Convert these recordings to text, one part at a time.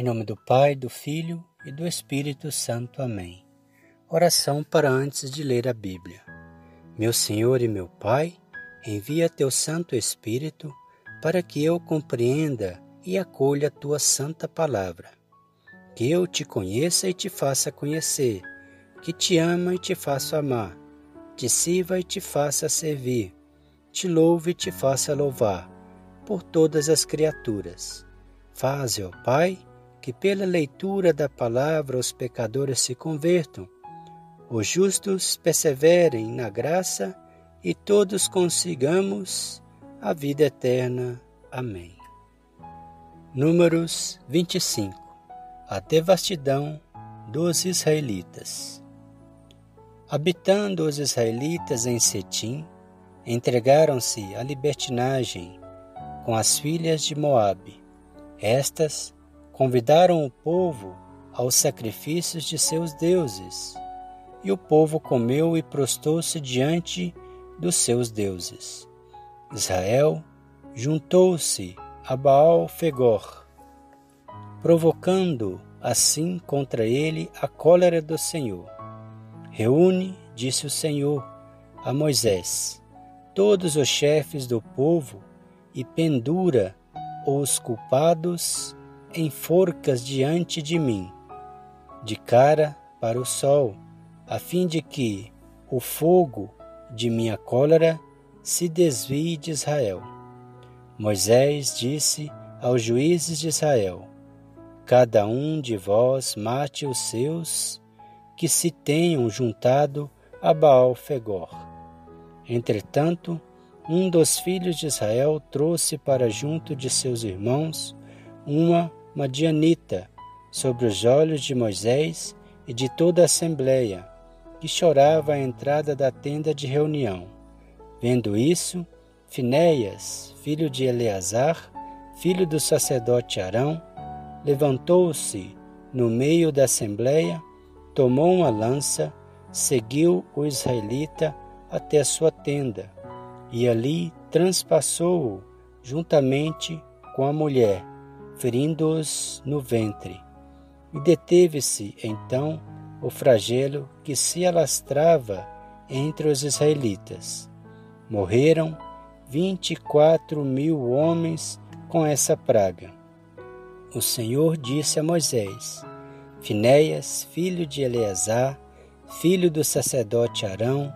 Em nome do Pai, do Filho e do Espírito Santo. Amém. Oração para antes de ler a Bíblia. Meu Senhor e meu Pai, envia teu Santo Espírito para que eu compreenda e acolha a tua santa palavra. Que eu te conheça e te faça conhecer, que te ama e te faça amar, te sirva e te faça servir, te louve e te faça louvar, por todas as criaturas. Faze, ó Pai, que pela leitura da palavra os pecadores se convertam, os justos perseverem na graça e todos consigamos a vida eterna. Amém. Números 25 A devastidão dos israelitas. Habitando os israelitas em Setim, entregaram-se à libertinagem com as filhas de Moabe. Estas convidaram o povo aos sacrifícios de seus deuses, e o povo comeu e prostou-se diante dos seus deuses. Israel juntou-se a Baal Fegor, provocando assim contra ele a cólera do Senhor. Reúne, disse o Senhor a Moisés, todos os chefes do povo e pendura os culpados em forcas diante de mim, de cara para o sol, a fim de que o fogo de minha cólera se desvie de Israel. Moisés disse aos juízes de Israel: Cada um de vós mate os seus que se tenham juntado a Baal Fegor. Entretanto, um dos filhos de Israel trouxe para junto de seus irmãos uma madianita sobre os olhos de Moisés e de toda a assembleia, que chorava à entrada da tenda de reunião. Vendo isso, Finéias, filho de Eleazar, filho do sacerdote Arão, levantou-se no meio da assembleia, tomou uma lança, seguiu o israelita até a sua tenda e ali transpassou-o juntamente com a mulher ferindo-os no ventre. E deteve-se então o flagelo que se alastrava entre os israelitas. Morreram vinte e quatro mil homens com essa praga. O Senhor disse a Moisés: Finéias, filho de Eleazar, filho do sacerdote Arão,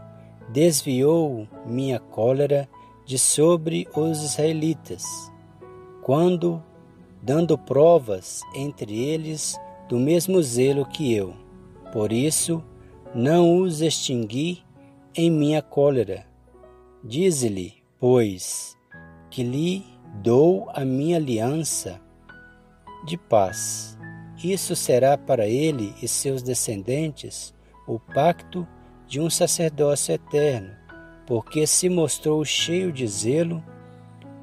desviou minha cólera de sobre os israelitas, quando dando provas entre eles do mesmo zelo que eu. Por isso, não os extingui em minha cólera. Dize-lhe, pois, que lhe dou a minha aliança de paz. Isso será para ele e seus descendentes o pacto de um sacerdócio eterno, porque se mostrou cheio de zelo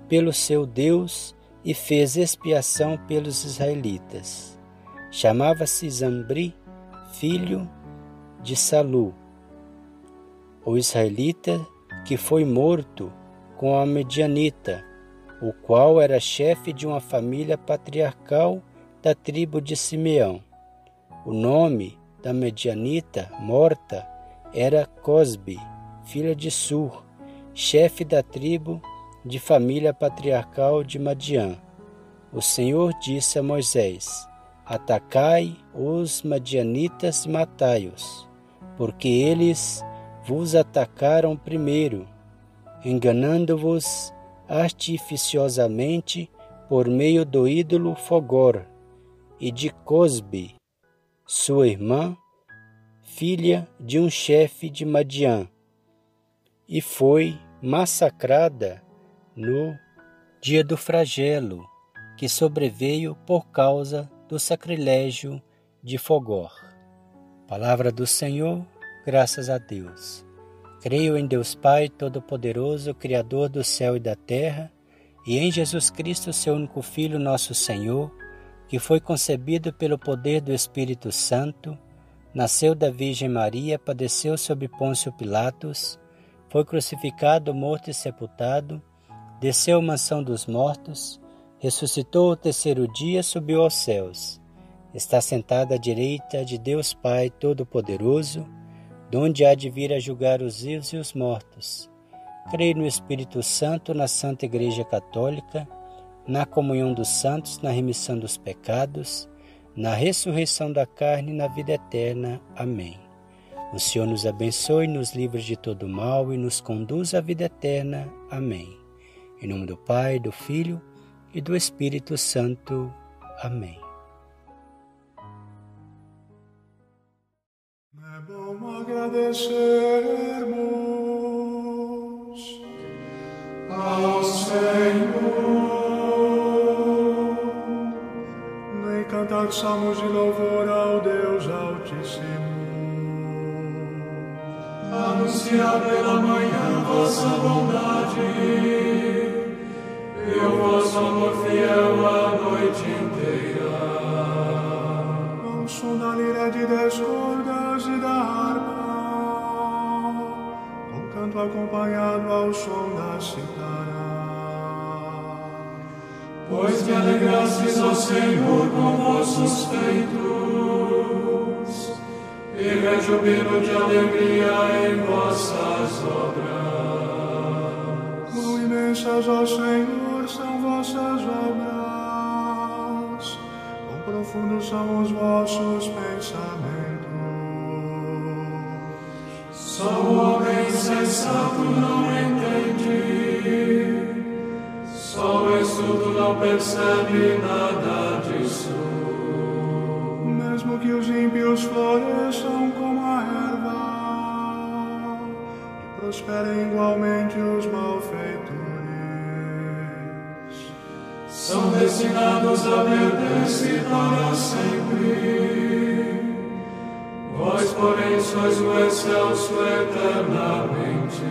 pelo seu Deus e fez expiação pelos israelitas. Chamava-se Zambri, filho de Salu, o israelita que foi morto com a medianita, o qual era chefe de uma família patriarcal da tribo de Simeão. O nome da medianita morta era Cosbe, filha de Sur, chefe da tribo de família patriarcal de Madiã. O Senhor disse a Moisés: Atacai os madianitas e matai-os, porque eles vos atacaram primeiro, enganando-vos artificiosamente por meio do ídolo Fogor e de Cosbe, sua irmã, filha de um chefe de Madiã, e foi massacrada no dia do flagelo que sobreveio por causa do sacrilégio de Fogor. Palavra do Senhor, graças a Deus. Creio em Deus Pai Todo-Poderoso, Criador do céu e da terra, e em Jesus Cristo, seu único Filho, nosso Senhor, que foi concebido pelo poder do Espírito Santo, nasceu da Virgem Maria, padeceu sob Pôncio Pilatos, foi crucificado, morto e sepultado, desceu à mansão dos mortos, ressuscitou o terceiro dia, subiu aos céus, está sentada à direita de Deus Pai Todo-Poderoso, donde há de vir a julgar os vivos e os mortos. Creio no Espírito Santo, na Santa Igreja Católica, na comunhão dos santos, na remissão dos pecados, na ressurreição da carne e na vida eterna. Amém. O Senhor nos abençoe, nos livre de todo mal e nos conduz à vida eterna. Amém. Em nome do Pai, do Filho e do Espírito Santo. Amém. É bom agradecermos ao Senhor nem cantar salmos de louvor ao Deus Altíssimo. Anunciar pela manhã vossa bondade e o vosso amor fiel a noite inteira. Ao som da lira de dez cordas e da harpa, com canto acompanhado ao som da citara. Pois me alegrastes, ó Senhor, com vossos feitos, e rejubilo de alegria em vossas obras. Quão imensas, ó Senhor, vossas obras, quão profundos são os vossos pensamentos. Só o homem insensato não entende, só o estudo não percebe nada disso. Mesmo que os ímpios floresçam como a erva e prosperem igualmente os malfeitores. São destinados a perder-se para sempre. Vós, porém, sois o excelso eternamente.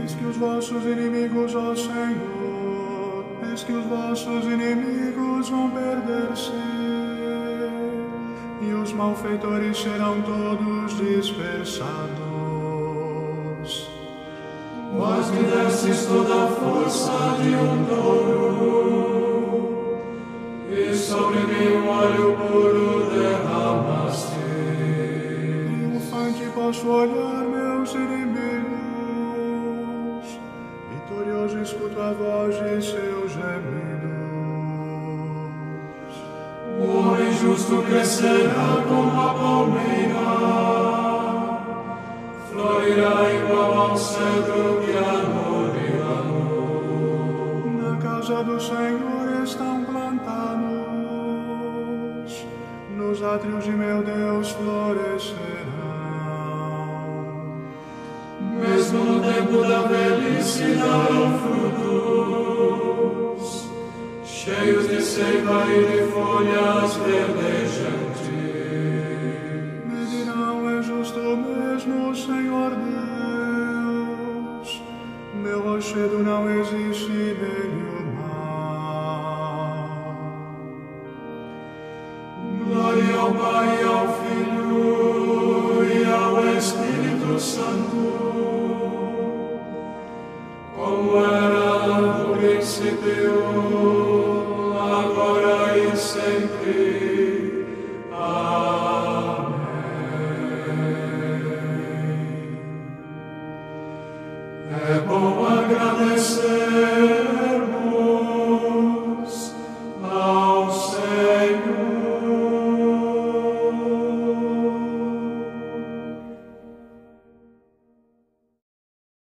Eis que os vossos inimigos, ó Senhor, eis que os vossos inimigos vão perder-se, e os malfeitores serão todos dispersados. Vós me destes toda a força de um touro, olhar meus inimigos, vitorioso escuto a voz de seus gemidos. O homem justo crescerá como a palmeira, florirá igual ao cedro que há no Líbano. Na casa do Senhor estão plantados, nos átrios de meu Deus florescerão. Mesmo no tempo da velhice darão frutos, cheios de seiva e de folhas verdejantes. Me dirão, é justo mesmo Senhor Deus, meu rochedo não existe nele o mal. Glória ao Pai, e ao Filho e ao Espírito Santo, Amen. Epo agradece